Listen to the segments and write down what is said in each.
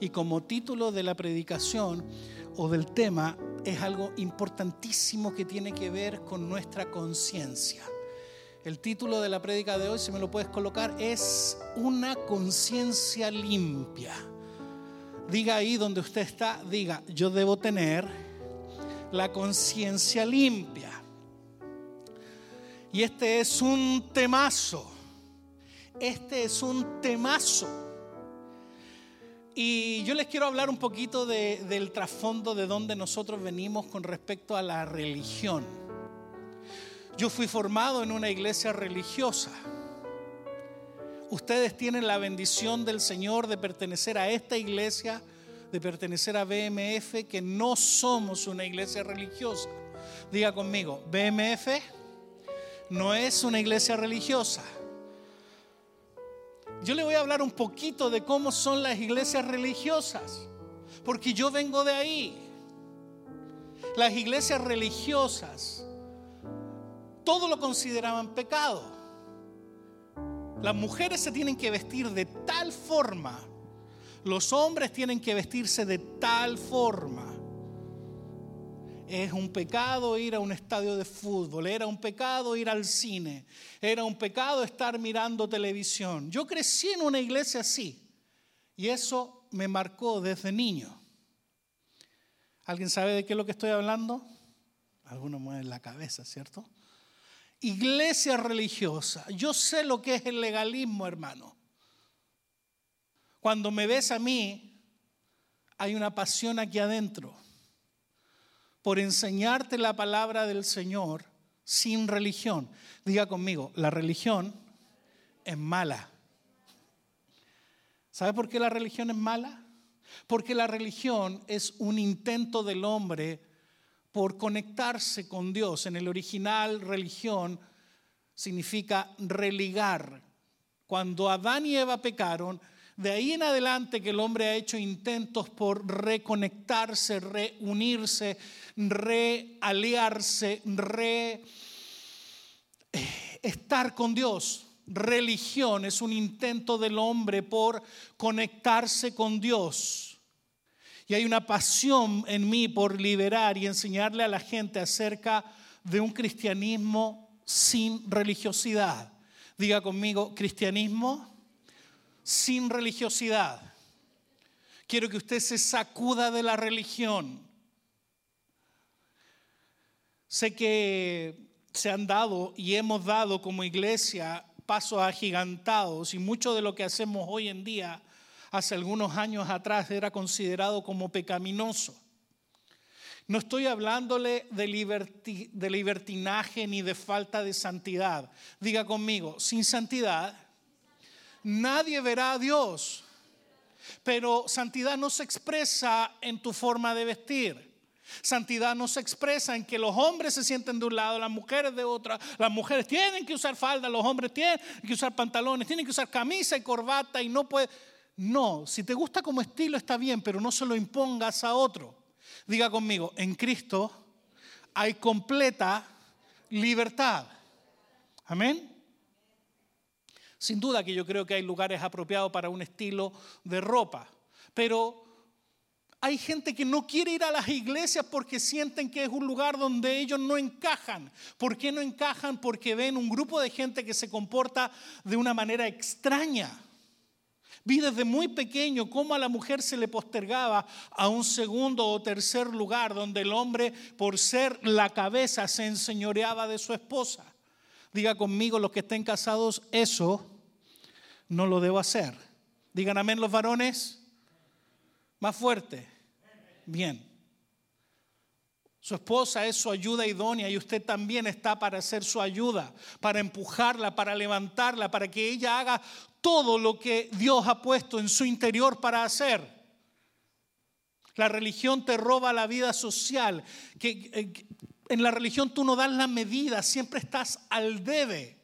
Y como título de la predicación o del tema es algo importantísimo que tiene que ver con nuestra conciencia. El título de la prédica de hoy, si me lo puedes colocar, es Una conciencia limpia. Diga ahí donde usted está, diga, yo debo tener la conciencia limpia. Y este es un temazo. Este es un temazo. Y yo les quiero hablar un poquito del trasfondo de donde nosotros venimos con respecto a la religión. Yo fui formado en una iglesia religiosa. Ustedes tienen la bendición del Señor de pertenecer a esta iglesia, de pertenecer a BMF, que no somos una iglesia religiosa. Diga conmigo, BMF no es una iglesia religiosa. Yo le voy a hablar un poquito de cómo son las iglesias religiosas, porque yo vengo de ahí. Las iglesias religiosas todo lo consideraban pecado. Las mujeres se tienen que vestir de tal forma, los hombres tienen que vestirse de tal forma. Es un pecado ir a un estadio de fútbol, era un pecado ir al cine, era un pecado estar mirando televisión. Yo crecí en una iglesia así y eso me marcó desde niño. ¿Alguien sabe de qué es lo que estoy hablando? Algunos mueven la cabeza, ¿cierto? iglesia religiosa. Yo sé lo que es el legalismo, hermano. Cuando me ves a mí, hay una pasión aquí adentro por enseñarte la palabra del Señor sin religión. Diga conmigo, la religión es mala. ¿Sabe por qué la religión es mala? Porque la religión es un intento del hombre por conectarse con Dios. En el original religión significa religar. Cuando Adán y Eva pecaron, de ahí en adelante que el hombre ha hecho intentos por reconectarse, reunirse, realiarse, re eh, estar con Dios. Religión es un intento del hombre por conectarse con Dios. Y hay una pasión en mí por liberar y enseñarle a la gente acerca de un cristianismo sin religiosidad. Diga conmigo, cristianismo sin religiosidad. Quiero que usted se sacuda de la religión. Sé que se han dado y hemos dado como iglesia pasos agigantados y mucho de lo que hacemos hoy en día hace algunos años atrás era considerado como pecaminoso. No estoy hablándole de, de, libertinaje ni de falta de santidad. Diga conmigo, sin santidad nadie verá a Dios. Pero santidad no se expresa en tu forma de vestir. Santidad no se expresa en que los hombres se sienten de un lado, las mujeres de otra. Las mujeres tienen que usar falda, los hombres tienen que usar pantalones, tienen que usar camisa y corbata y no puede. No, si te gusta como estilo está bien, pero no se lo impongas a otro. Diga conmigo, en Cristo hay completa libertad. Amén. Sin duda que yo creo que hay lugares apropiados para un estilo de ropa, pero hay gente que no quiere ir a las iglesias porque sienten que es un lugar donde ellos no encajan. ¿Por qué no encajan? Porque ven un grupo de gente que se comporta de una manera extraña. Vi desde muy pequeño cómo a la mujer se le postergaba a un segundo o tercer lugar donde el hombre, por ser la cabeza, se enseñoreaba de su esposa. Diga conmigo los que estén casados, eso no lo debo hacer. Digan amén los varones. Más fuerte. Bien. Su esposa es su ayuda idónea y usted también está para ser su ayuda, para empujarla, para levantarla, para que ella haga todo lo que Dios ha puesto en su interior para hacer. La religión te roba la vida social. Que, eh, en la religión tú no das la medida, siempre estás al debe.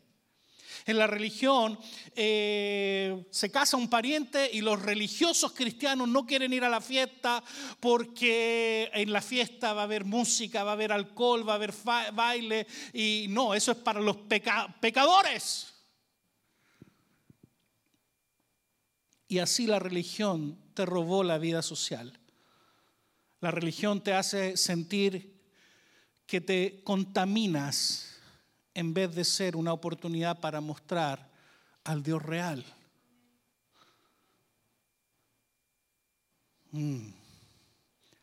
En la religión eh, se casa un pariente y los religiosos cristianos no quieren ir a la fiesta porque en la fiesta va a haber música, va a haber alcohol, va a haber baile y no, eso es para los pecadores. Y así la religión te robó la vida social. La religión te hace sentir que te contaminas en vez de ser una oportunidad para mostrar al Dios real. Mm.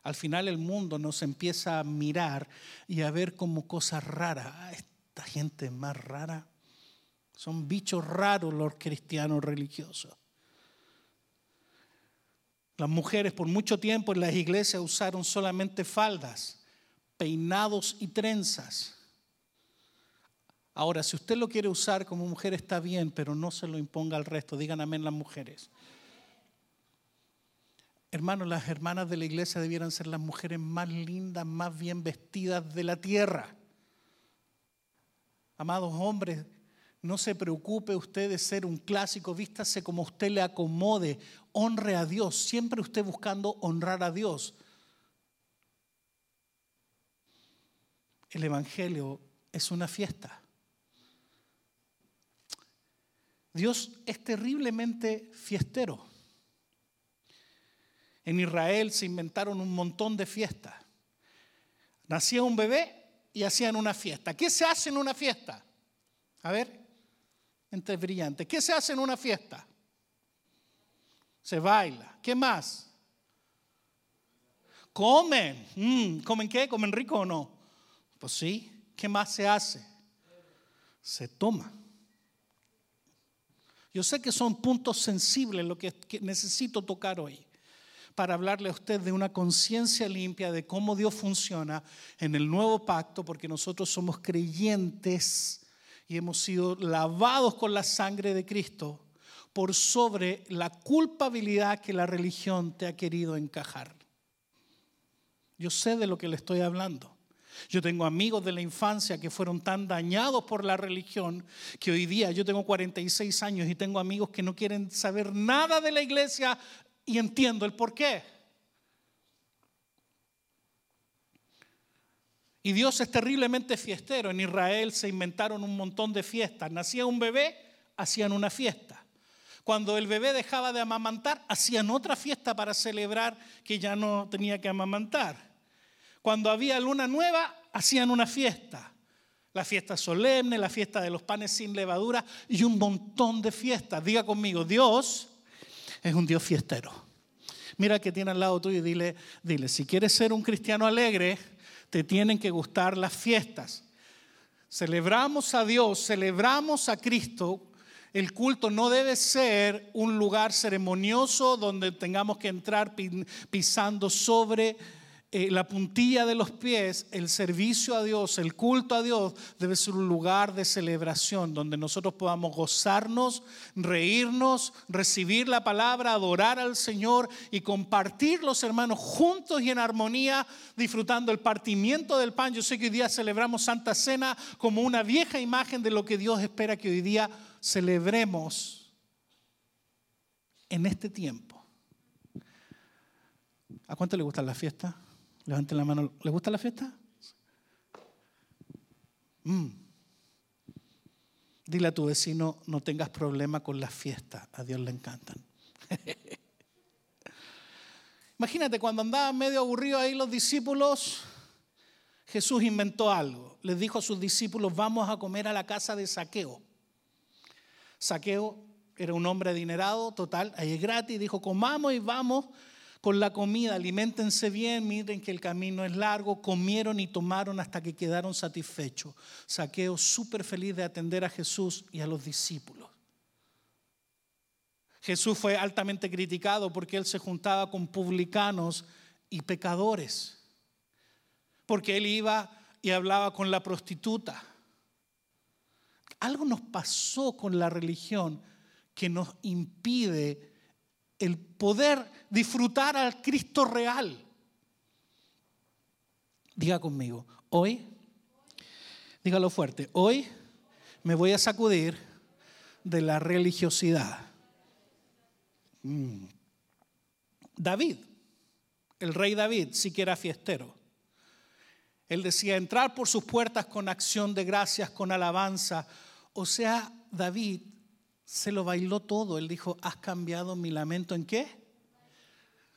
Al final el mundo nos empieza a mirar y a ver como cosas raras. Ah, esta gente más rara. Son bichos raros los cristianos religiosos. Las mujeres por mucho tiempo en las iglesias usaron solamente faldas, peinados y trenzas. Ahora, si usted lo quiere usar como mujer está bien, pero no se lo imponga al resto. Digan amén las mujeres. Hermanos, las hermanas de la iglesia debieran ser las mujeres más lindas, más bien vestidas de la tierra. Amados hombres, no se preocupe usted de ser un clásico, vístase como usted le acomode, honre a Dios, siempre usted buscando honrar a Dios. El Evangelio es una fiesta. Dios es terriblemente fiestero. En Israel se inventaron un montón de fiestas. Nacía un bebé y hacían una fiesta. ¿Qué se hace en una fiesta? A ver, entre brillantes. ¿Qué se hace en una fiesta? Se baila. ¿Qué más? Comen. Mm, ¿Comen qué? ¿Comen rico o no? Pues sí. ¿Qué más se hace? Se toma. Yo sé que son puntos sensibles lo que necesito tocar hoy para hablarle a usted de una conciencia limpia de cómo Dios funciona en el nuevo pacto, porque nosotros somos creyentes y hemos sido lavados con la sangre de Cristo por sobre la culpabilidad que la religión te ha querido encajar. Yo sé de lo que le estoy hablando. Yo tengo amigos de la infancia que fueron tan dañados por la religión que hoy día yo tengo 46 años y tengo amigos que no quieren saber nada de la iglesia y entiendo el por qué. Y Dios es terriblemente fiestero. En Israel se inventaron un montón de fiestas. Nacía un bebé, hacían una fiesta. Cuando el bebé dejaba de amamantar, hacían otra fiesta para celebrar que ya no tenía que amamantar. Cuando había luna nueva, hacían una fiesta. La fiesta solemne, la fiesta de los panes sin levadura y un montón de fiestas. Diga conmigo, Dios es un Dios fiestero. Mira que tiene al lado tuyo y dile, dile, si quieres ser un cristiano alegre, te tienen que gustar las fiestas. Celebramos a Dios, celebramos a Cristo. El culto no debe ser un lugar ceremonioso donde tengamos que entrar pisando sobre eh, la puntilla de los pies, el servicio a Dios, el culto a Dios debe ser un lugar de celebración donde nosotros podamos gozarnos, reírnos, recibir la palabra, adorar al Señor y compartir los hermanos juntos y en armonía, disfrutando el partimiento del pan. Yo sé que hoy día celebramos Santa Cena como una vieja imagen de lo que Dios espera que hoy día celebremos en este tiempo. ¿A cuánto le gustan las fiestas? Levanten la mano. ¿Le gusta la fiesta? Mm. Dile a tu vecino, no tengas problema con las fiestas. A Dios le encantan. Imagínate, cuando andaban medio aburridos ahí los discípulos, Jesús inventó algo. Les dijo a sus discípulos, vamos a comer a la casa de Saqueo. Saqueo era un hombre adinerado, total, ahí es gratis. Dijo, comamos y vamos con la comida, alimentense bien, miren que el camino es largo, comieron y tomaron hasta que quedaron satisfechos. Saqueo súper feliz de atender a Jesús y a los discípulos. Jesús fue altamente criticado porque él se juntaba con publicanos y pecadores, porque él iba y hablaba con la prostituta. Algo nos pasó con la religión que nos impide el poder disfrutar al Cristo real. Diga conmigo, hoy, dígalo fuerte, hoy me voy a sacudir de la religiosidad. Mm. David, el rey David, sí que era fiestero. Él decía, entrar por sus puertas con acción de gracias, con alabanza. O sea, David se lo bailó todo. Él dijo, ¿has cambiado mi lamento en qué?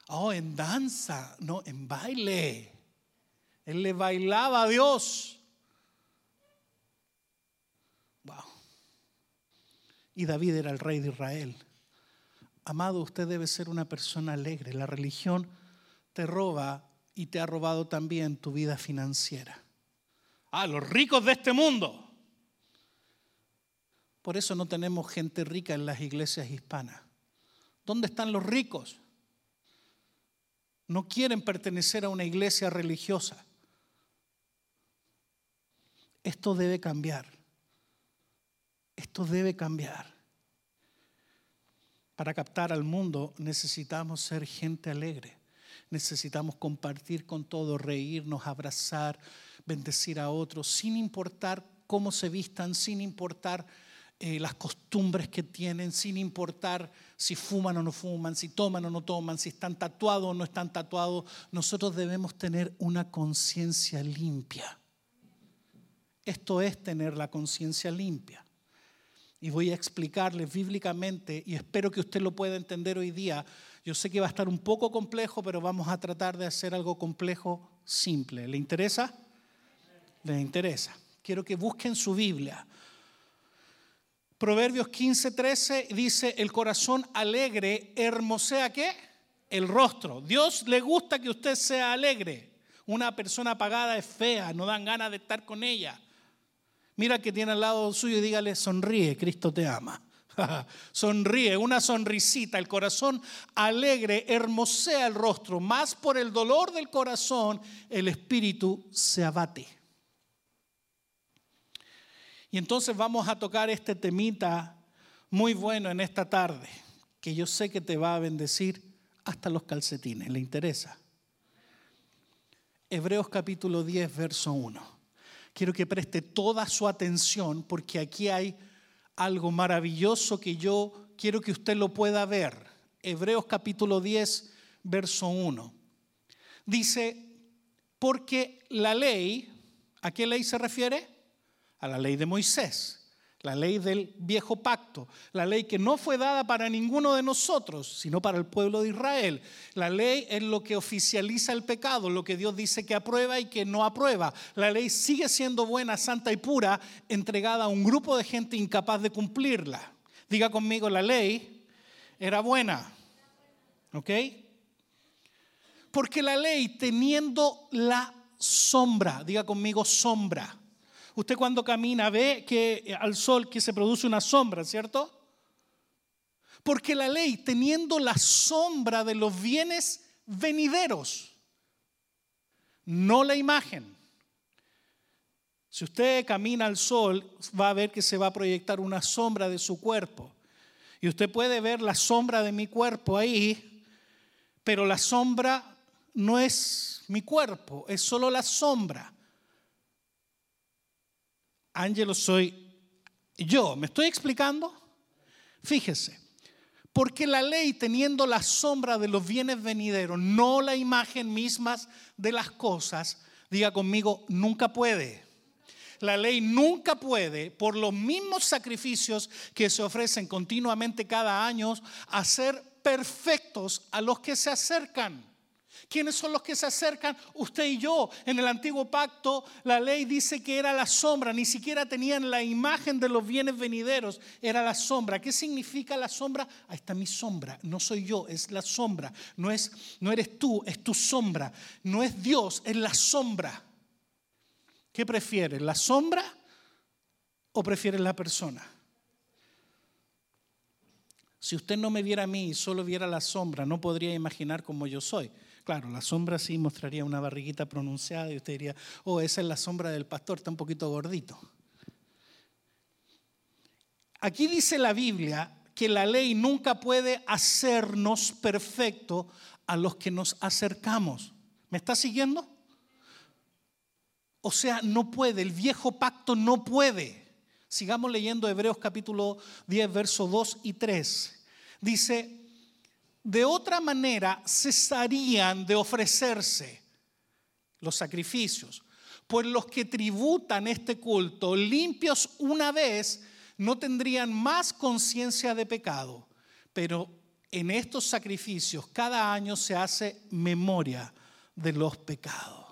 Oh, en danza, no, en baile. Él le bailaba a Dios. Wow. Y David era el rey de Israel. Amado, usted debe ser una persona alegre. La religión te roba y te ha robado también tu vida financiera. Ah, los ricos de este mundo. Por eso no tenemos gente rica en las iglesias hispanas. ¿Dónde están los ricos? No quieren pertenecer a una iglesia religiosa. Esto debe cambiar. Esto debe cambiar. Para captar al mundo necesitamos ser gente alegre. Necesitamos compartir con todos, reírnos, abrazar, bendecir a otros, sin importar cómo se vistan, sin importar eh, las costumbres que tienen, sin importar si fuman o no fuman, si toman o no toman, si están tatuados o no están tatuados. Nosotros debemos tener una conciencia limpia. Esto es tener la conciencia limpia. Y voy a explicarles bíblicamente, y espero que usted lo pueda entender hoy día. Yo sé que va a estar un poco complejo, pero vamos a tratar de hacer algo complejo simple. ¿Le interesa? ¿Le interesa? Quiero que busquen su Biblia. Proverbios 15, 13 dice, el corazón alegre hermosea qué? El rostro. Dios le gusta que usted sea alegre. Una persona apagada es fea, no dan ganas de estar con ella. Mira que tiene al lado suyo y dígale, sonríe, Cristo te ama. sonríe, una sonrisita, el corazón alegre hermosea el rostro, más por el dolor del corazón el espíritu se abate. Y entonces vamos a tocar este temita muy bueno en esta tarde, que yo sé que te va a bendecir hasta los calcetines. ¿Le interesa? Hebreos capítulo 10, verso 1. Quiero que preste toda su atención porque aquí hay algo maravilloso que yo quiero que usted lo pueda ver. Hebreos capítulo 10, verso 1. Dice, porque la ley, ¿a qué ley se refiere? A la ley de Moisés, la ley del viejo pacto, la ley que no fue dada para ninguno de nosotros, sino para el pueblo de Israel. La ley es lo que oficializa el pecado, lo que Dios dice que aprueba y que no aprueba. La ley sigue siendo buena, santa y pura, entregada a un grupo de gente incapaz de cumplirla. Diga conmigo, la ley era buena. ¿Ok? Porque la ley teniendo la sombra, diga conmigo sombra Usted cuando camina ve que eh, al sol que se produce una sombra, ¿cierto? Porque la ley, teniendo la sombra de los bienes venideros, no la imagen. Si usted camina al sol, va a ver que se va a proyectar una sombra de su cuerpo. Y usted puede ver la sombra de mi cuerpo ahí, pero la sombra no es mi cuerpo, es solo la sombra. Ángelo soy yo. ¿Me estoy explicando? Fíjese, porque la ley teniendo la sombra de los bienes venideros, no la imagen mismas de las cosas, diga conmigo, nunca puede. La ley nunca puede, por los mismos sacrificios que se ofrecen continuamente cada año, hacer perfectos a los que se acercan. ¿Quiénes son los que se acercan? Usted y yo. En el antiguo pacto la ley dice que era la sombra, ni siquiera tenían la imagen de los bienes venideros, era la sombra. ¿Qué significa la sombra? Ahí está mi sombra, no soy yo, es la sombra. No, es, no eres tú, es tu sombra. No es Dios, es la sombra. ¿Qué prefieres, la sombra o prefieres la persona? Si usted no me viera a mí y solo viera la sombra, no podría imaginar cómo yo soy. Claro, la sombra sí mostraría una barriguita pronunciada y usted diría, oh, esa es la sombra del pastor, está un poquito gordito. Aquí dice la Biblia que la ley nunca puede hacernos perfecto a los que nos acercamos. ¿Me está siguiendo? O sea, no puede, el viejo pacto no puede. Sigamos leyendo Hebreos capítulo 10, versos 2 y 3. Dice, de otra manera cesarían de ofrecerse los sacrificios, pues los que tributan este culto limpios una vez no tendrían más conciencia de pecado, pero en estos sacrificios cada año se hace memoria de los pecados.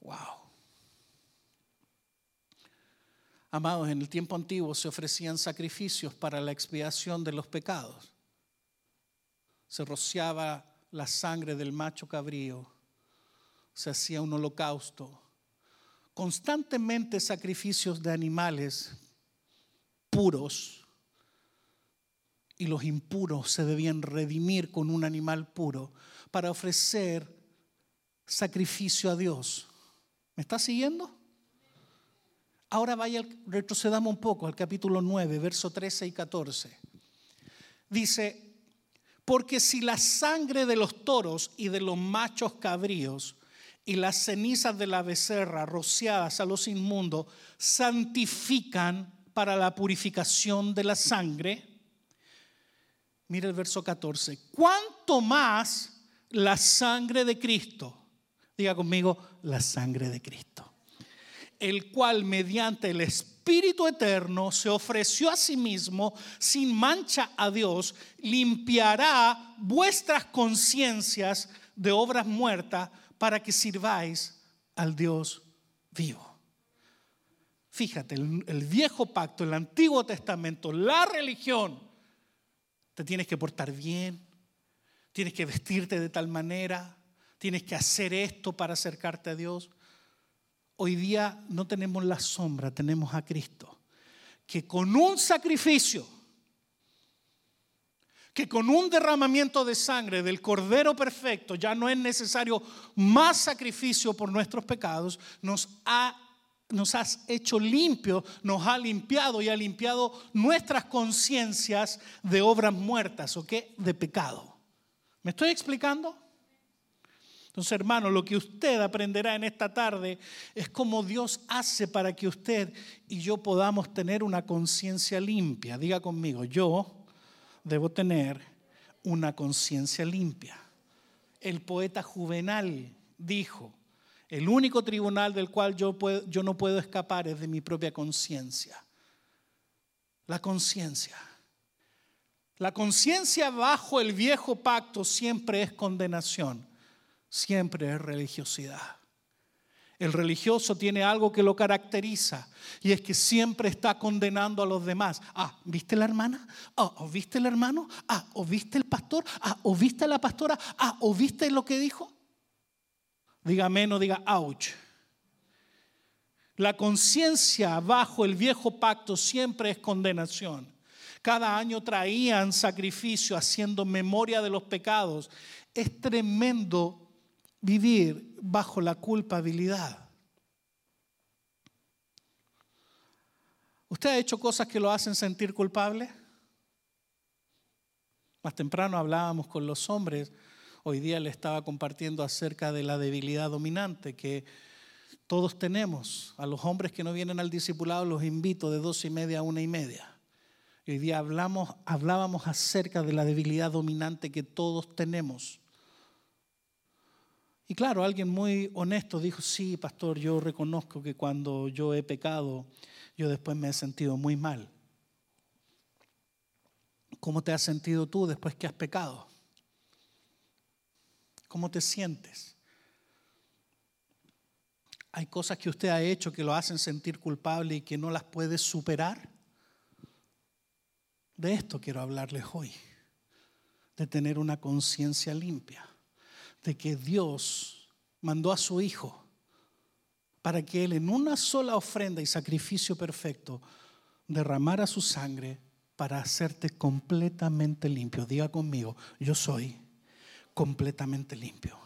Wow. Amados, en el tiempo antiguo se ofrecían sacrificios para la expiación de los pecados. Se rociaba la sangre del macho cabrío, se hacía un holocausto. Constantemente sacrificios de animales puros y los impuros se debían redimir con un animal puro para ofrecer sacrificio a Dios. ¿Me está siguiendo? Ahora vaya, retrocedamos un poco al capítulo 9, verso 13 y 14. Dice, porque si la sangre de los toros y de los machos cabríos y las cenizas de la becerra rociadas a los inmundos santifican para la purificación de la sangre, mira el verso 14, ¿cuánto más la sangre de Cristo? Diga conmigo, la sangre de Cristo el cual mediante el Espíritu Eterno se ofreció a sí mismo sin mancha a Dios, limpiará vuestras conciencias de obras muertas para que sirváis al Dios vivo. Fíjate, el, el, viejo pacto, el Antiguo Testamento, la religión, te tienes que portar bien, tienes que vestirte de tal manera, tienes que hacer esto para acercarte a Dios. Hoy día no tenemos la sombra, tenemos a Cristo, que con un sacrificio, que con un derramamiento de sangre del Cordero Perfecto, ya no es necesario más sacrificio por nuestros pecados, nos ha nos has hecho limpio, nos ha limpiado y ha limpiado nuestras conciencias de obras muertas, ¿o qué? De pecado. ¿Me estoy explicando? Entonces, hermano, lo que usted aprenderá en esta tarde es cómo Dios hace para que usted y yo podamos tener una conciencia limpia. Diga conmigo, yo debo tener una conciencia limpia. El poeta Juvenal dijo, el único tribunal del cual yo, yo no puedo escapar es de mi propia conciencia. La conciencia. La conciencia bajo el viejo pacto siempre es condenación siempre es religiosidad. El religioso tiene algo que lo caracteriza y es que siempre está condenando a los demás. Ah, ¿viste la hermana? Ah, ¿o viste el hermano? Ah, ¿o viste el pastor? Ah, ¿o viste la pastora? Ah, ¿o viste lo que dijo? Diga menos, diga ouch. La conciencia bajo el viejo pacto siempre es condenación. Cada año traían sacrificio haciendo memoria de los pecados. Es tremendo vivir bajo la culpabilidad. ¿Usted ha hecho cosas que lo hacen sentir culpable? Más temprano hablábamos con los hombres, hoy día le estaba compartiendo acerca de la debilidad dominante que todos tenemos. A los hombres que no vienen al discipulado los invito de dos y media a una y media. Hoy día hablamos, hablábamos acerca de la debilidad dominante que todos tenemos. Y claro, alguien muy honesto dijo, sí, pastor, yo reconozco que cuando yo he pecado, yo después me he sentido muy mal. ¿Cómo te has sentido tú después que has pecado? ¿Cómo te sientes? ¿Hay cosas que usted ha hecho que lo hacen sentir culpable y que no las puede superar? De esto quiero hablarles hoy, de tener una conciencia limpia de que Dios mandó a su Hijo para que Él en una sola ofrenda y sacrificio perfecto derramara su sangre para hacerte completamente limpio. Diga conmigo, yo soy completamente limpio.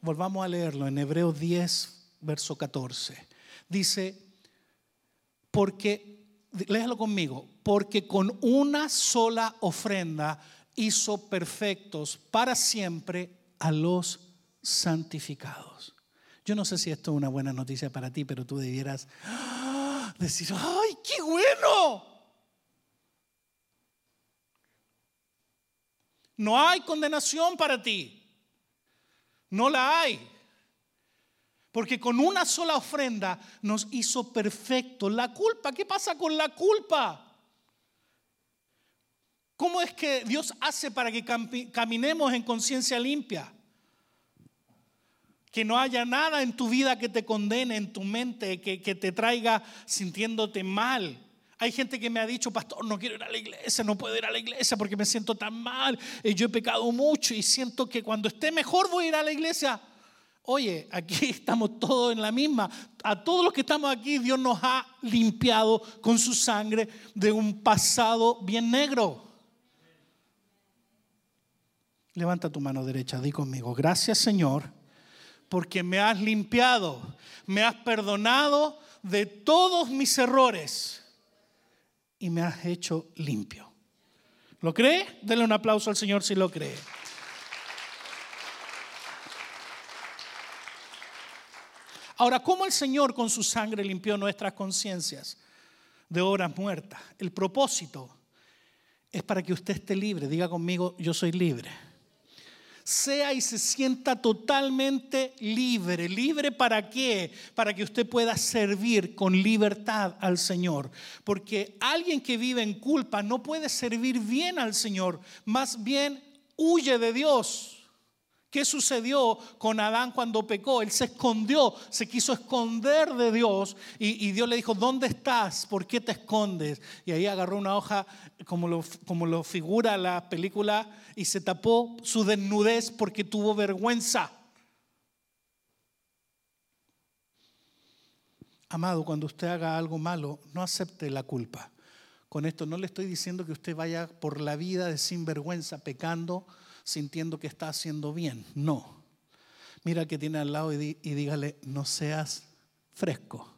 Volvamos a leerlo en Hebreos 10, verso 14. Dice, porque, léalo conmigo, porque con una sola ofrenda hizo perfectos para siempre a los santificados. Yo no sé si esto es una buena noticia para ti, pero tú debieras ¡ah! decir, ¡ay, qué bueno! No hay condenación para ti. No la hay. Porque con una sola ofrenda nos hizo perfecto. La culpa, ¿qué pasa con la culpa? ¿Cómo es que Dios hace para que caminemos en conciencia limpia? Que no haya nada en tu vida que te condene, en tu mente, que, que te traiga sintiéndote mal. Hay gente que me ha dicho, pastor, no quiero ir a la iglesia, no puedo ir a la iglesia porque me siento tan mal, y yo he pecado mucho y siento que cuando esté mejor voy a ir a la iglesia. Oye, aquí estamos todos en la misma. A todos los que estamos aquí, Dios nos ha limpiado con su sangre de un pasado bien negro. Levanta tu mano derecha, di conmigo, gracias Señor, porque me has limpiado, me has perdonado de todos mis errores y me has hecho limpio. ¿Lo cree? Denle un aplauso al Señor si lo cree. Ahora, ¿cómo el Señor con su sangre limpió nuestras conciencias de obras muertas? El propósito es para que usted esté libre. Diga conmigo, yo soy libre sea y se sienta totalmente libre. ¿Libre para qué? Para que usted pueda servir con libertad al Señor. Porque alguien que vive en culpa no puede servir bien al Señor, más bien huye de Dios. ¿Qué sucedió con Adán cuando pecó? Él se escondió, se quiso esconder de Dios y, Dios le dijo, ¿dónde estás? ¿Por qué te escondes? Y ahí agarró una hoja como lo, como lo figura la película y se tapó su desnudez porque tuvo vergüenza. Amado, cuando usted haga algo malo, no acepte la culpa. Con esto no le estoy diciendo que usted vaya por la vida de sinvergüenza, pecando, sintiendo que está haciendo bien. No. Mira que tiene al lado y, dígale, no seas fresco.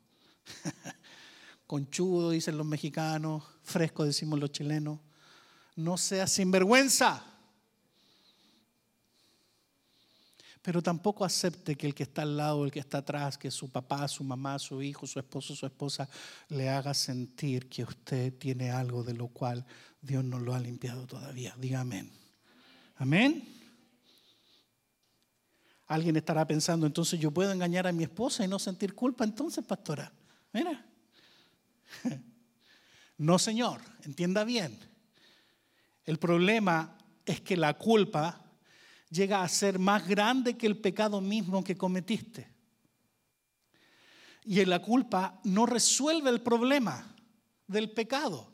Conchudo, dicen los mexicanos, fresco, decimos los chilenos. No seas sinvergüenza. Pero tampoco acepte que el que está al lado, el que está atrás, que su papá, su mamá, su hijo, su esposo, su esposa, le haga sentir que usted tiene algo de lo cual Dios no lo ha limpiado todavía. Diga amén. Alguien estará pensando, entonces yo puedo engañar a mi esposa y no sentir culpa, entonces, pastora. Mira. No, señor, entienda bien. El problema es que la culpa llega a ser más grande que el pecado mismo que cometiste. Y la culpa no resuelve el problema del pecado.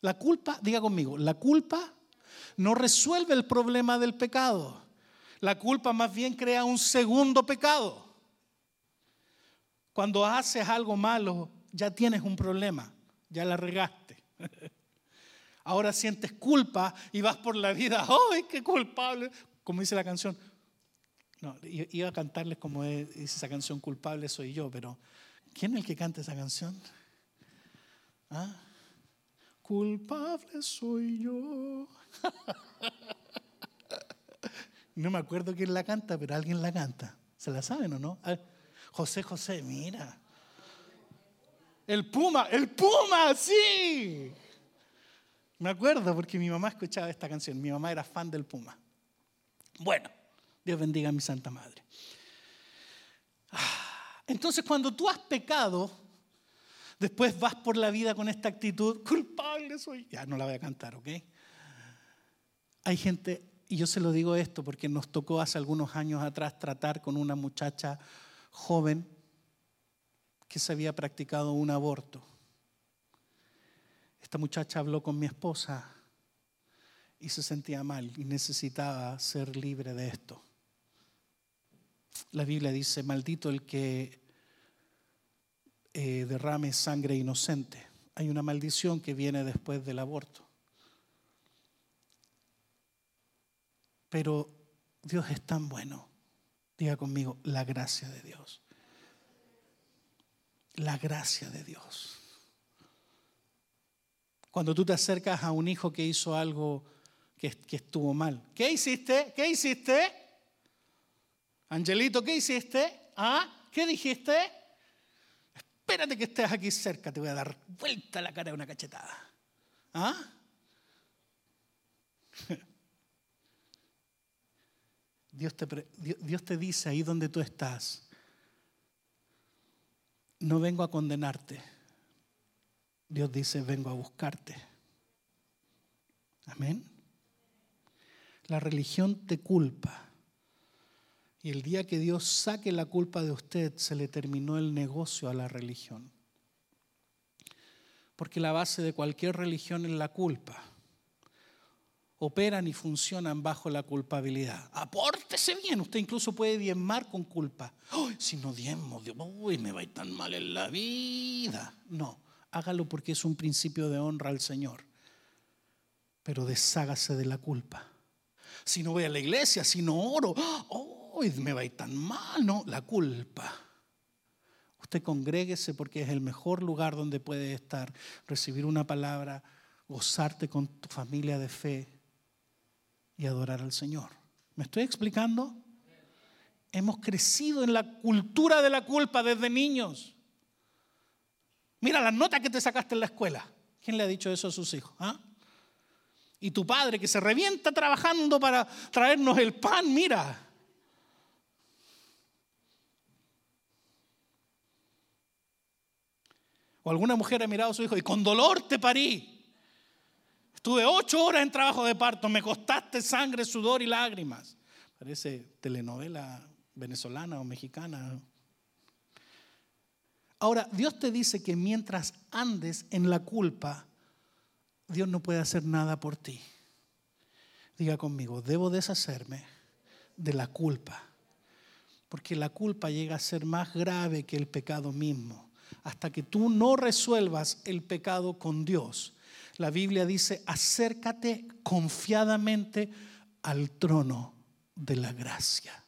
La culpa, diga conmigo, la culpa no resuelve el problema del pecado. La culpa más bien crea un segundo pecado. Cuando haces algo malo, ya tienes un problema, ya la regaste. Ahora sientes culpa y vas por la vida, ¡ay, qué culpable! Como dice la canción. No, iba a cantarles como dice esa canción, culpable soy yo, pero ¿quién es el que canta esa canción? ¿Ah? Culpable soy yo. No me acuerdo quién la canta, pero alguien la canta. ¿Se la saben o no? José José, mira. El Puma, el Puma, sí. Me acuerdo porque mi mamá escuchaba esta canción. Mi mamá era fan del Puma. Bueno, Dios bendiga a mi Santa Madre. Ah, entonces, cuando tú has pecado, después vas por la vida con esta actitud, culpable soy. Ya no la voy a cantar, ¿ok? Hay gente, y yo se lo digo esto porque nos tocó hace algunos años atrás tratar con una muchacha joven que se había practicado un aborto. Esta muchacha habló con mi esposa y se sentía mal y necesitaba ser libre de esto. La Biblia dice, maldito el que eh, derrame sangre inocente. Hay una maldición que viene después del aborto. Pero Dios es tan bueno. Diga conmigo, la gracia de Dios. La gracia de Dios. Cuando tú te acercas a un hijo que hizo algo que, que estuvo mal. ¿Qué hiciste? ¿Qué hiciste? Angelito, ¿qué hiciste? ¿Ah? ¿Qué dijiste? Espérate que estés aquí cerca, te voy a dar vuelta la cara de una cachetada. ¿Ah? Dios te, Dios te dice ahí donde tú estás, no vengo a condenarte. Dios dice, vengo a buscarte. Amén. La religión te culpa. Y el día que Dios saque la culpa de usted, se le terminó el negocio a la religión. Porque la base de cualquier religión es la culpa. Operan y funcionan bajo la culpabilidad. Apórtese bien, usted incluso puede diezmar con culpa. si no diezmo, uy, me va a ir tan mal en la vida. No, hágalo porque es un principio de honra al Señor. Pero deshágase de la culpa. Si no voy a la iglesia, si no oro, uy, me va a ir tan mal. No, la culpa. Usted congréguese porque es el mejor lugar donde puede estar, recibir una palabra, gozarte con tu familia de fe y adorar al Señor. ¿Me estoy explicando? Hemos crecido en la cultura de la culpa desde niños. Mira las notas que te sacaste en la escuela. ¿Quién le ha dicho eso a sus hijos? ¿Ah? Y tu padre que se revienta trabajando para traernos el pan, mira. O alguna mujer ha mirado a su hijo y con dolor te parí. Estuve ocho horas en trabajo de parto, me costaste sangre, sudor y lágrimas. Parece telenovela venezolana o mexicana. Ahora, Dios te dice que mientras andes en la culpa, Dios no puede hacer nada por ti. Diga conmigo, debo deshacerme de la culpa, porque la culpa llega a ser más grave que el pecado mismo hasta que tú no resuelvas el pecado con Dios. La Biblia dice, acércate confiadamente al trono de la gracia.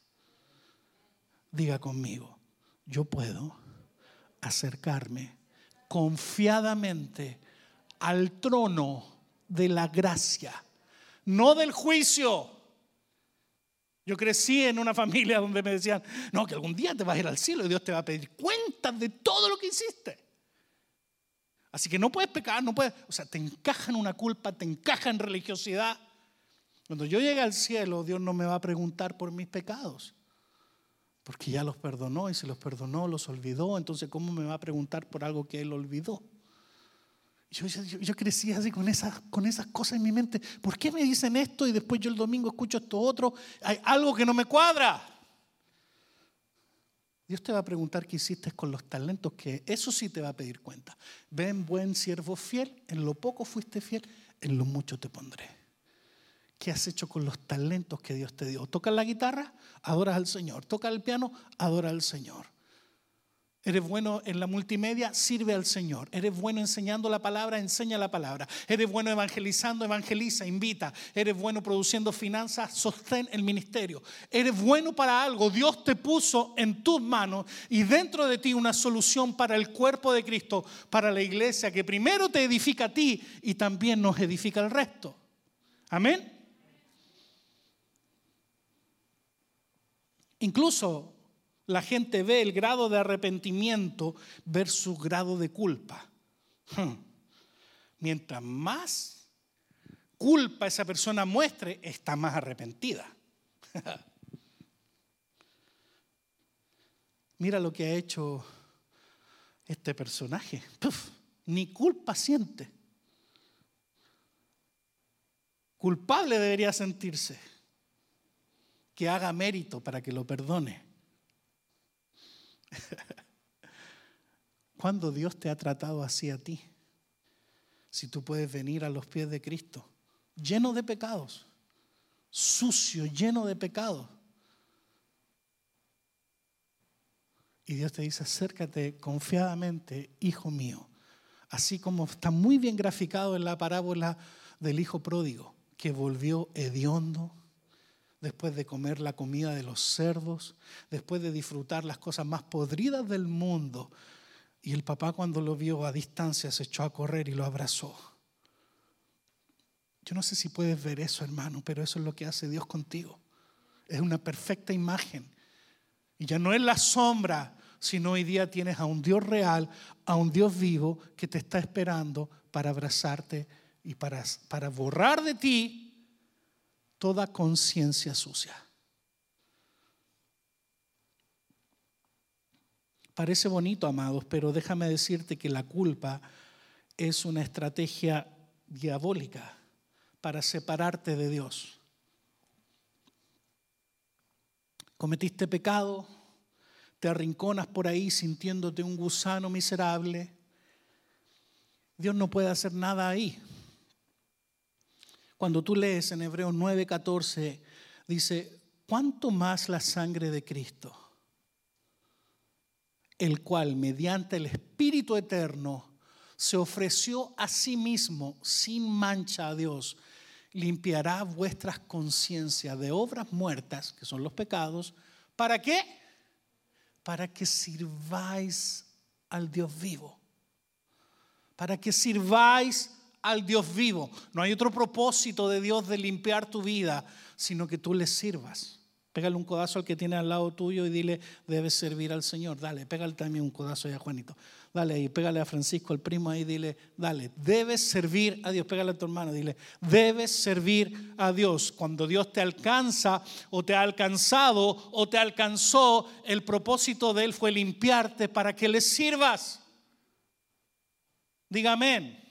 Diga conmigo, yo puedo acercarme confiadamente al trono de la gracia, no del juicio yo crecí en una familia donde me decían, no, que algún día te vas a ir al cielo y Dios te va a pedir cuentas de todo lo que hiciste. Así que no puedes pecar, no puedes, o sea, te encaja en una culpa, te encaja en religiosidad. Cuando yo llegue al cielo, Dios no me va a preguntar por mis pecados, porque ya los perdonó y si los perdonó, los olvidó, entonces ¿cómo me va a preguntar por algo que Él olvidó? Yo, crecía así con esas, con esas cosas en mi mente. ¿Por qué me dicen esto y después yo el domingo escucho esto otro? Hay algo que no me cuadra. Dios te va a preguntar qué hiciste con los talentos, que eso sí te va a pedir cuenta. Ven, buen siervo fiel, en lo poco fuiste fiel, en lo mucho te pondré. ¿Qué has hecho con los talentos que Dios te dio? Toca la guitarra, adoras al Señor. Toca el piano, adora al Señor. Eres bueno en la multimedia, sirve al Señor. Eres bueno enseñando la palabra, enseña la palabra. Eres bueno evangelizando, evangeliza, invita. Eres bueno produciendo finanzas, sostén el ministerio. Eres bueno para algo. Dios te puso en tus manos y dentro de ti una solución para el cuerpo de Cristo, para la iglesia, que primero te edifica a ti y también nos edifica al resto. Amén. Incluso la gente ve el grado de arrepentimiento versus grado de culpa. Hmm. Mientras más culpa esa persona muestre, está más arrepentida. Mira lo que ha hecho este personaje. ni culpa siente. Culpable debería sentirse. Que haga mérito para que lo perdone. ¿Cuándo Dios te ha tratado así a ti? Si tú puedes venir a los pies de Cristo, lleno de pecados, sucio, lleno de pecados. Y Dios te dice, acércate confiadamente, hijo mío. Así como está muy bien graficado en la parábola del hijo pródigo, que volvió hediondo, después de comer la comida de los cerdos, después de disfrutar las cosas más podridas del mundo. Y el papá cuando lo vio a distancia se echó a correr y lo abrazó. Yo no sé si puedes ver eso, hermano, pero eso es lo que hace Dios contigo. Es una perfecta imagen. Y ya no es la sombra, sino hoy día tienes a un Dios real, a un Dios vivo que te está esperando para abrazarte y para, para borrar de ti toda conciencia sucia. Parece bonito, amados, pero déjame decirte que la culpa es una estrategia diabólica para separarte de Dios. Cometiste pecado, te arrinconas por ahí sintiéndote un gusano miserable. Dios no puede hacer nada ahí. Cuando tú lees en Hebreos 9:14, dice, ¿cuánto más la sangre de Cristo? El cual, mediante el Espíritu Eterno, se ofreció a sí mismo sin mancha a Dios, limpiará vuestras conciencias de obras muertas, que son los pecados. ¿Para qué? Para que sirváis al Dios vivo. Para que sirváis al Dios vivo. No hay otro propósito de Dios de limpiar tu vida, sino que tú le sirvas. Pégale un codazo al que tiene al lado tuyo y dile, debes servir al Señor. Dale, pégale también un codazo a Juanito. Dale ahí, pégale a Francisco, el primo ahí, dile, dale, debes servir a Dios. Pégale a tu hermano, dile, debes servir a Dios. Cuando Dios te alcanza o te ha alcanzado o te alcanzó, el propósito de Él fue limpiarte para que le sirvas. Diga amén.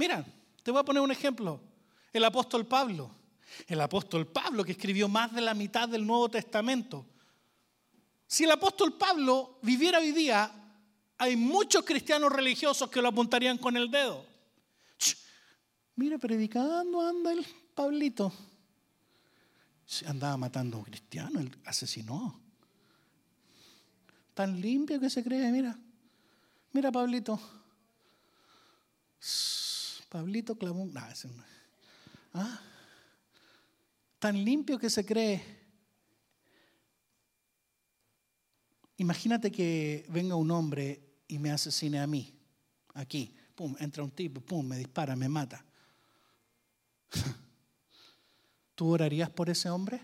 Mira, te voy a poner un ejemplo. El apóstol Pablo. El apóstol Pablo que escribió más de la mitad del Nuevo Testamento. Si el apóstol Pablo viviera hoy día, hay muchos cristianos religiosos que lo apuntarían con el dedo. Mira, predicando anda el Pablito. Andaba matando a un cristiano, él asesinó. Tan limpio que se cree, mira. Mira, Pablito. Pablito clamó. ¿Ah? Tan limpio que se cree. Imagínate que venga un hombre y me asesine a mí. Aquí. Pum, entra un tipo, pum, me dispara, me mata. ¿Tú orarías por ese hombre?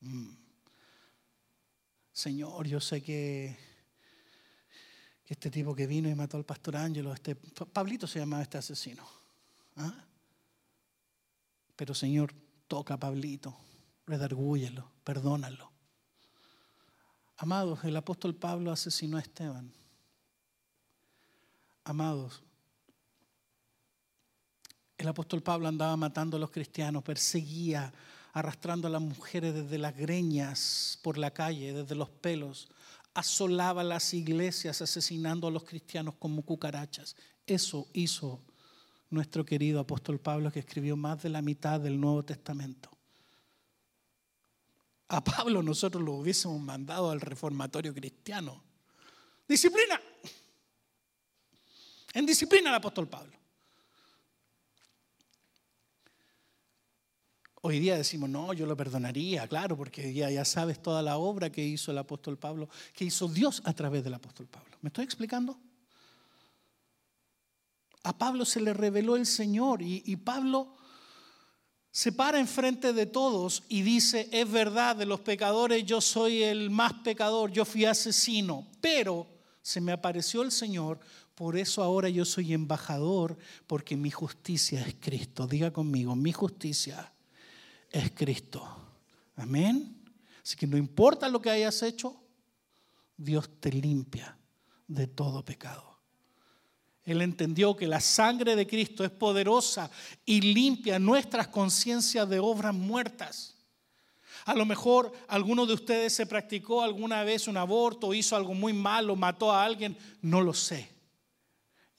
Mm. Señor, yo sé que este tipo que vino y mató al pastor Ángelo, este, Pablito se llamaba este asesino. ¿ah? Pero Señor, toca a Pablito, redargúyelo, perdónalo. Amados, el apóstol Pablo asesinó a Esteban. Amados, el apóstol Pablo andaba matando a los cristianos, perseguía, arrastrando a las mujeres desde las greñas por la calle, desde los pelos, asolaba las iglesias asesinando a los cristianos como cucarachas. Eso hizo nuestro querido apóstol Pablo que escribió más de la mitad del Nuevo Testamento. A Pablo nosotros lo hubiésemos mandado al reformatorio cristiano. Disciplina. En disciplina el apóstol Pablo. Hoy día decimos, no, yo lo perdonaría, claro, porque ya, ya sabes toda la obra que hizo el apóstol Pablo, que hizo Dios a través del apóstol Pablo. ¿Me estoy explicando? A Pablo se le reveló el Señor y, y Pablo se para enfrente de todos y dice, es verdad, de los pecadores yo soy el más pecador, yo fui asesino, pero se me apareció el Señor, por eso ahora yo soy embajador, porque mi justicia es Cristo. Diga conmigo, mi justicia es Cristo. Amén. Así que no importa lo que hayas hecho, Dios te limpia de todo pecado. Él entendió que la sangre de Cristo es poderosa y limpia nuestras conciencias de obras muertas. A lo mejor alguno de ustedes se practicó alguna vez un aborto, hizo algo muy malo, mató a alguien, no lo sé.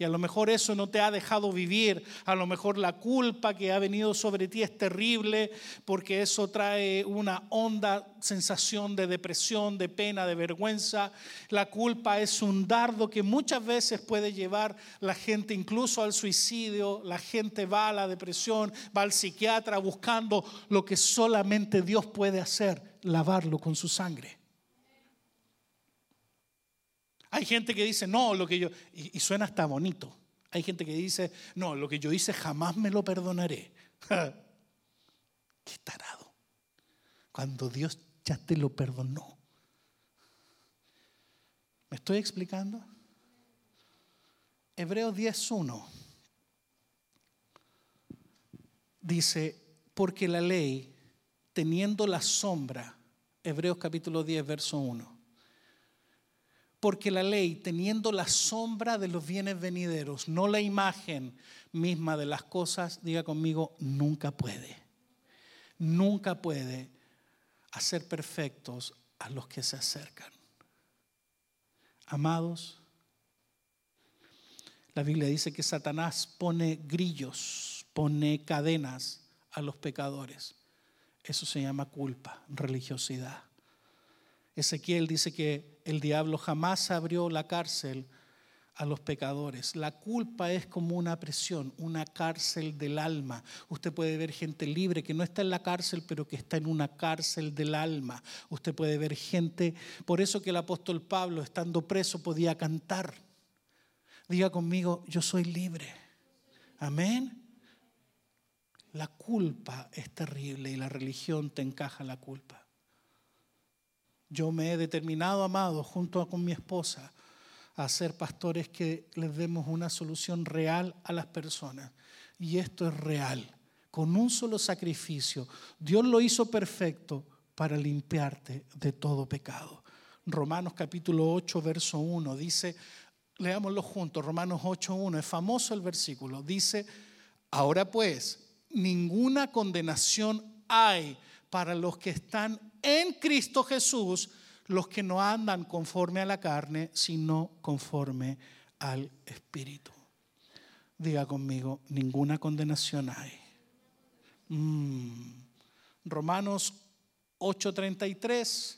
Y a lo mejor eso no te ha dejado vivir. A lo mejor la culpa que ha venido sobre ti es terrible porque eso trae una honda sensación de depresión, de pena, de vergüenza. La culpa es un dardo que muchas veces puede llevar la gente incluso al suicidio. La gente va a la depresión, va al psiquiatra buscando lo que solamente Dios puede hacer, lavarlo con su sangre. Hay gente que dice, no, lo que yo, y, suena hasta bonito. Hay gente que dice, no, lo que yo hice jamás me lo perdonaré. Qué tarado. Cuando Dios ya te lo perdonó. ¿Me estoy explicando? Hebreos 10.1 dice, porque la ley, teniendo la sombra, Hebreos capítulo 10, verso 1 Porque la ley, teniendo la sombra de los bienes venideros, no la imagen misma de las cosas, diga conmigo, nunca puede. Nunca puede hacer perfectos a los que se acercan. Amados, la Biblia dice que Satanás pone grillos, pone cadenas a los pecadores. Eso se llama culpa, religiosidad. Ezequiel dice que el diablo jamás abrió la cárcel a los pecadores. La culpa es como una presión, una cárcel del alma. Usted puede ver gente libre que no está en la cárcel, pero que está en una cárcel del alma. Usted puede ver gente, por eso que el apóstol Pablo, estando preso, podía cantar. Diga conmigo, yo soy libre. Amén. La culpa es terrible y la religión te encaja la culpa. Yo me he determinado, amado, junto con mi esposa, a ser pastores que les demos una solución real a las personas. Y esto es real, con un solo sacrificio. Dios lo hizo perfecto para limpiarte de todo pecado. Romanos capítulo 8, verso 1 dice, leámoslo juntos, Romanos 8, 1, es famoso el versículo, dice, ahora pues, ninguna condenación hay para los que están en Cristo Jesús, los que no andan conforme a la carne, sino conforme al Espíritu. Diga conmigo, ninguna condenación hay. Mm. Romanos 8:33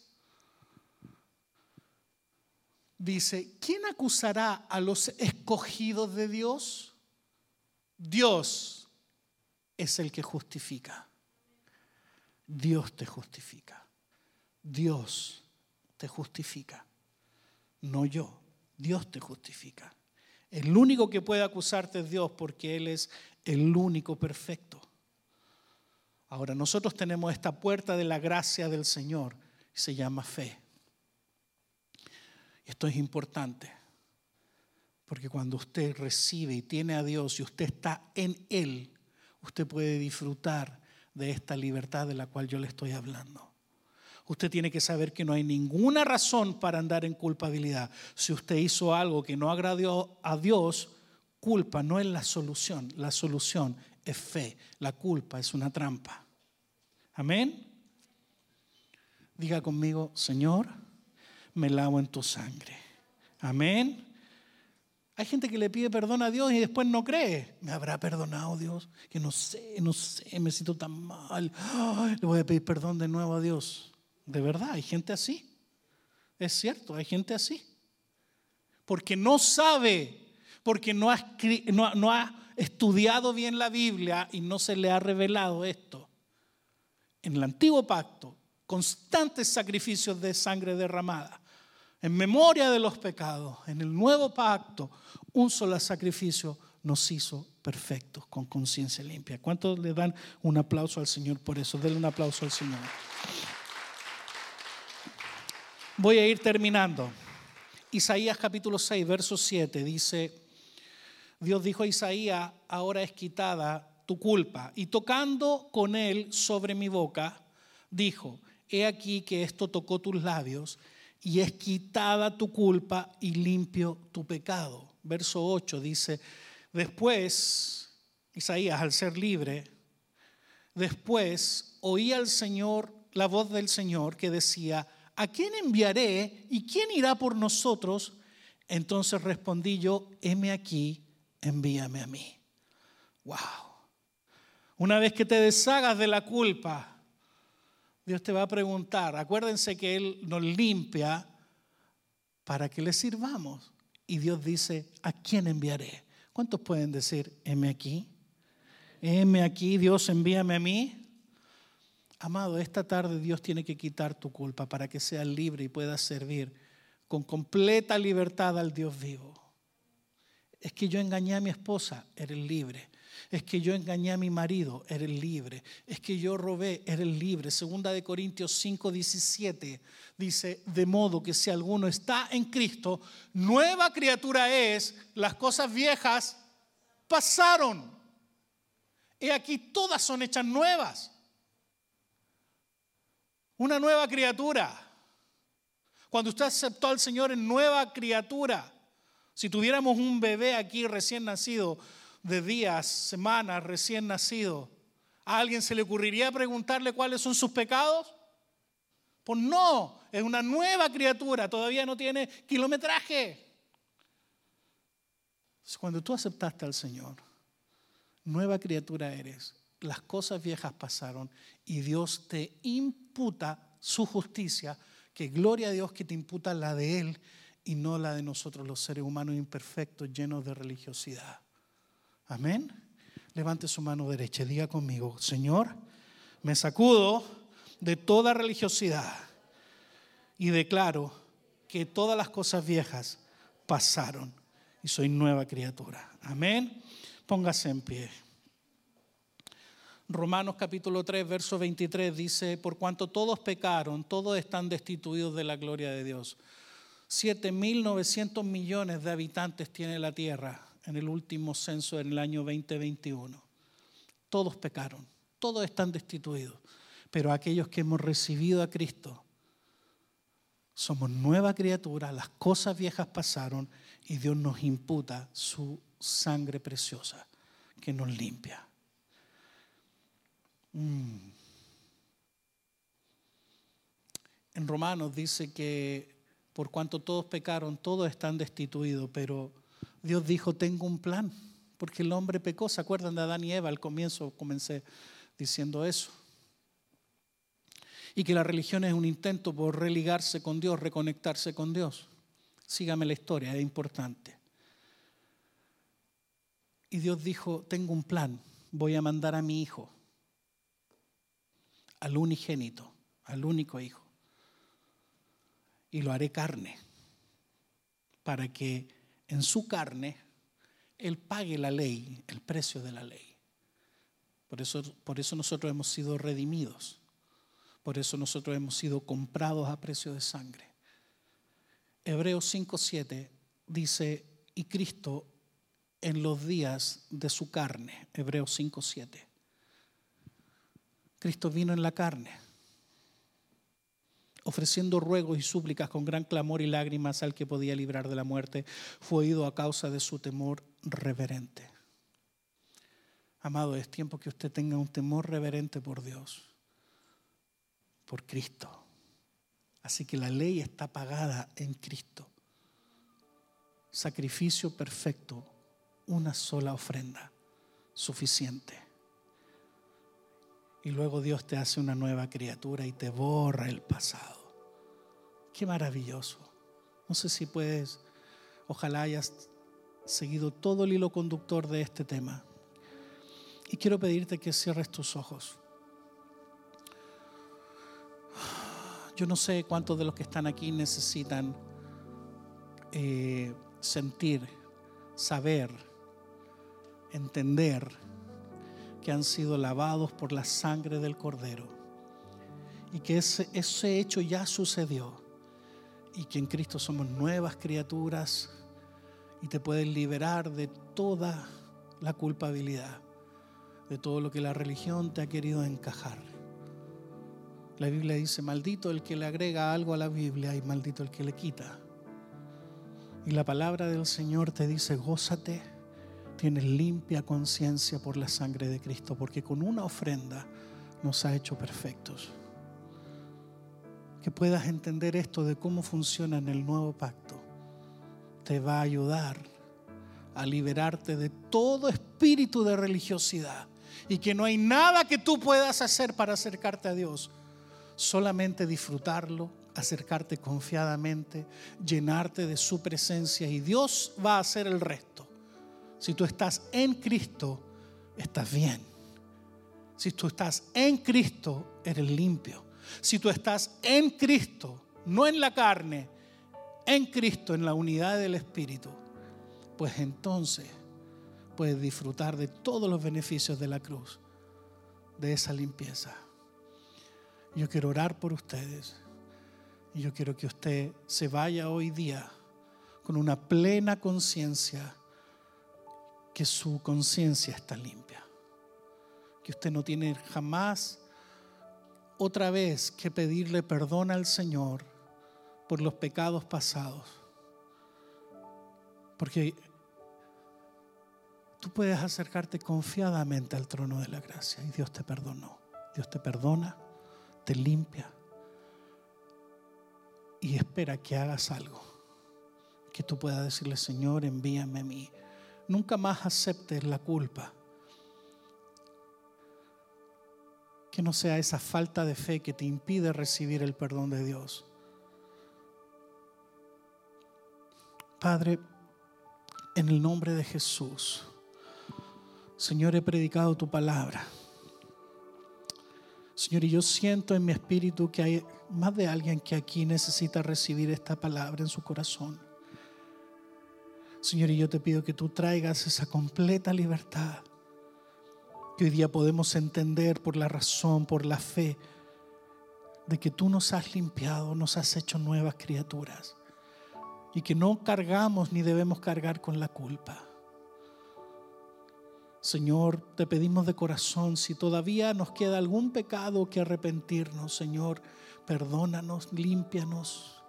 dice, ¿quién acusará a los escogidos de Dios? Dios es el que justifica. Dios te justifica. Dios te justifica. No yo. Dios te justifica. El único que puede acusarte es Dios porque Él es el único perfecto. Ahora nosotros tenemos esta puerta de la gracia del Señor se llama fe. Esto es importante porque cuando usted recibe y tiene a Dios y usted está en Él, usted puede disfrutar de esta libertad de la cual yo le estoy hablando. Usted tiene que saber que no hay ninguna razón para andar en culpabilidad. Si usted hizo algo que no agradó a Dios, culpa no es la solución. La solución es fe. La culpa es una trampa. Amén. Diga conmigo, Señor, me lavo en tu sangre. Amén. Hay gente que le pide perdón a Dios y después no cree. ¿Me habrá perdonado Dios? Que no sé, no sé, me siento tan mal. le voy a pedir perdón de nuevo a Dios. De verdad, hay gente así. Es cierto, hay gente así. Porque no sabe, porque no ha, estudiado bien la Biblia y no se le ha revelado esto. En el antiguo pacto, constantes sacrificios de sangre derramada en memoria de los pecados, en el nuevo pacto, un solo sacrificio nos hizo perfectos, con conciencia limpia. ¿Cuántos le dan un aplauso al Señor por eso? Denle un aplauso al Señor. Voy a ir terminando. Isaías capítulo 6, verso 7 dice, Dios dijo a Isaías, ahora es quitada tu culpa. Y tocando con él sobre mi boca, dijo, he aquí que esto tocó tus labios y es quitada tu culpa y limpio tu pecado. Verso 8 dice, después, Isaías al ser libre, después oí al Señor, la voz del Señor que decía, ¿a quién enviaré y quién irá por nosotros? Entonces respondí yo, heme aquí, envíame a mí. Wow. Una vez que te deshagas de la culpa, Dios te va a preguntar, acuérdense que Él nos limpia para que le sirvamos. Y Dios dice, ¿a quién enviaré? ¿Cuántos pueden decir, heme aquí? Heme aquí, Dios envíame a mí. Amado, esta tarde Dios tiene que quitar tu culpa para que seas libre y puedas servir con completa libertad al Dios vivo. Es que yo engañé a mi esposa, eres libre. Es que yo engañé a mi marido, eres libre. Es que yo robé, eres libre. Segunda de Corintios 5, 17 dice, de modo que si alguno está en Cristo, nueva criatura es, las cosas viejas pasaron. Y aquí todas son hechas nuevas. Una nueva criatura. Cuando usted aceptó al Señor en nueva criatura. Si tuviéramos un bebé aquí recién nacido, de días, semanas, recién nacido, ¿a alguien se le ocurriría preguntarle cuáles son sus pecados? Pues no, es una nueva criatura, todavía no tiene kilometraje. Cuando tú aceptaste al Señor, nueva criatura eres, las cosas viejas pasaron y Dios te imputa su justicia, que gloria a Dios que te imputa la de Él y no la de nosotros los seres humanos imperfectos llenos de religiosidad. Amén. Levante su mano derecha y diga conmigo, Señor, me sacudo de toda religiosidad y declaro que todas las cosas viejas pasaron y soy nueva criatura. Amén. Póngase en pie. Romanos capítulo 3, verso 23 dice, por cuanto todos pecaron, todos están destituidos de la gloria de Dios. 7.900 millones de habitantes tiene la tierra en el último censo en el año 2021. Todos pecaron, todos están destituidos, pero aquellos que hemos recibido a Cristo, somos nueva criatura, las cosas viejas pasaron y Dios nos imputa su sangre preciosa que nos limpia. Mm. En Romanos dice que por cuanto todos pecaron, todos están destituidos, pero Dios dijo, tengo un plan, porque el hombre pecó. ¿Se acuerdan de Adán y Eva? Al comienzo comencé diciendo eso. Y que la religión es un intento por religarse con Dios, reconectarse con Dios. Sígame la historia, es importante. Y Dios dijo, tengo un plan, voy a mandar a mi hijo, al unigénito, al único hijo, y lo haré carne, para que en su carne Él pague la ley, el precio de la ley. Por eso, por eso nosotros hemos sido redimidos, por eso nosotros hemos sido comprados a precio de sangre. Hebreos 5.7 dice, y Cristo en los días de su carne, Hebreos 5.7. Cristo vino en la carne, ofreciendo ruegos y súplicas con gran clamor y lágrimas al que podía librar de la muerte, fue oído a causa de su temor reverente. Amado, es tiempo que usted tenga un temor reverente por Dios, por Cristo. Así que la ley está pagada en Cristo. Sacrificio perfecto, una sola ofrenda, suficiente. Y luego Dios te hace una nueva criatura y te borra el pasado. Qué maravilloso. No sé si puedes, ojalá hayas seguido todo el hilo conductor de este tema. Y quiero pedirte que cierres tus ojos. Yo no sé cuántos de los que están aquí necesitan eh, sentir, saber, entender que han sido lavados por la sangre del Cordero y que ese, ese hecho ya sucedió y que en Cristo somos nuevas criaturas y te puedes liberar de toda la culpabilidad, de todo lo que la religión te ha querido encajar. La Biblia dice, maldito el que le agrega algo a la Biblia y maldito el que le quita. Y la palabra del Señor te dice, gózate, tienes limpia conciencia por la sangre de Cristo, porque con una ofrenda nos ha hecho perfectos. Que puedas entender esto de cómo funciona en el nuevo pacto, te va a ayudar a liberarte de todo espíritu de religiosidad y que no hay nada que tú puedas hacer para acercarte a Dios solamente disfrutarlo, acercarte confiadamente, llenarte de su presencia y Dios va a hacer el resto. Si tú estás en Cristo, estás bien. Si tú estás en Cristo, eres limpio. Si tú estás en Cristo, no en la carne, en Cristo, en la unidad del Espíritu, pues entonces puedes disfrutar de todos los beneficios de la cruz, de esa limpieza. Yo quiero orar por ustedes. Yo quiero que usted se vaya hoy día con una plena conciencia que su conciencia está limpia. Que usted no tiene jamás otra vez que pedirle perdón al Señor por los pecados pasados. Porque tú puedes acercarte confiadamente al trono de la gracia y Dios te perdonó. Dios te perdona, te limpia y espera que hagas algo. Que tú puedas decirle, Señor, envíame a mí. Nunca más aceptes la culpa. Que no sea esa falta de fe que te impide recibir el perdón de Dios. Padre, en el nombre de Jesús, Señor, he predicado tu palabra. Señor, y yo siento en mi espíritu que hay más de alguien que aquí necesita recibir esta palabra en su corazón. Señor, y yo te pido que tú traigas esa completa libertad que hoy día podemos entender por la razón, por la fe, de que tú nos has limpiado, nos has hecho nuevas criaturas y que no cargamos ni debemos cargar con la culpa. Señor, te pedimos de corazón, si todavía nos queda algún pecado que arrepentirnos, Señor, perdónanos, límpianos,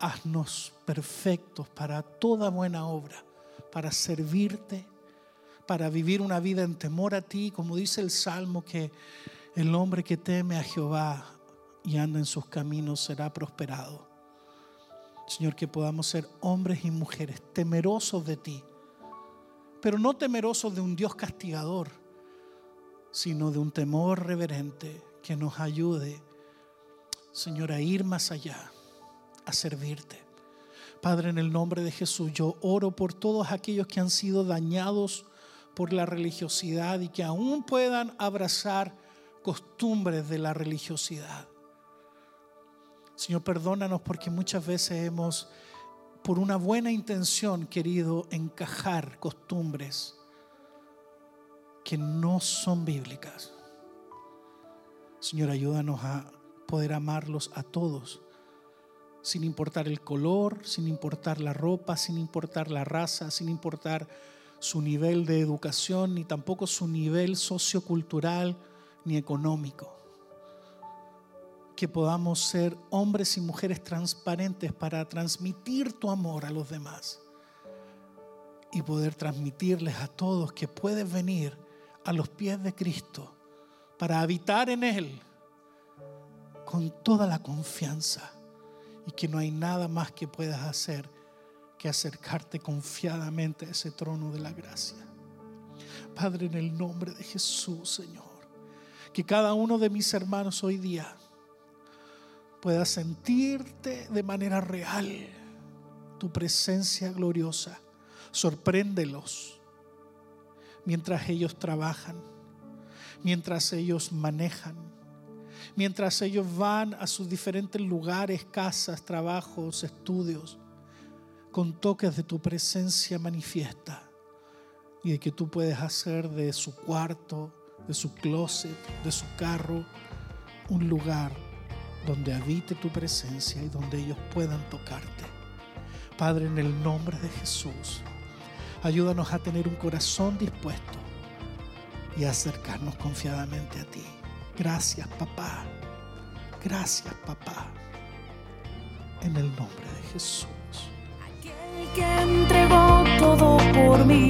haznos perfectos para toda buena obra, para servirte, para vivir una vida en temor a ti, como dice el Salmo, que el hombre que teme a Jehová y anda en sus caminos será prosperado. Señor, que podamos ser hombres y mujeres temerosos de ti pero no temerosos de un Dios castigador, sino de un temor reverente que nos ayude, Señor, a ir más allá, a servirte. Padre, en el nombre de Jesús, yo oro por todos aquellos que han sido dañados por la religiosidad y que aún puedan abrazar costumbres de la religiosidad. Señor, perdónanos porque muchas veces hemos por una buena intención querido encajar costumbres que no son bíblicas. Señor, ayúdanos a poder amarlos a todos, sin importar el color, sin importar la ropa, sin importar la raza, sin importar su nivel de educación, ni tampoco su nivel sociocultural ni económico. Que podamos ser hombres y mujeres transparentes para transmitir tu amor a los demás y poder transmitirles a todos que puedes venir a los pies de Cristo para habitar en Él con toda la confianza y que no hay nada más que puedas hacer que acercarte confiadamente a ese trono de la gracia. Padre, en el nombre de Jesús, Señor, que cada uno de mis hermanos hoy día puedas sentirte de manera real tu presencia gloriosa. Sorpréndelos mientras ellos trabajan, mientras ellos manejan, mientras ellos van a sus diferentes lugares, casas, trabajos, estudios, con toques de tu presencia manifiesta y de que tú puedes hacer de su cuarto, de su closet, de su carro, un lugar donde habite tu presencia y donde ellos puedan tocarte. Padre, en el nombre de Jesús, ayúdanos a tener un corazón dispuesto y a acercarnos confiadamente a ti. Gracias, papá. Gracias, papá. En el nombre de Jesús. Aquel que entregó todo por mí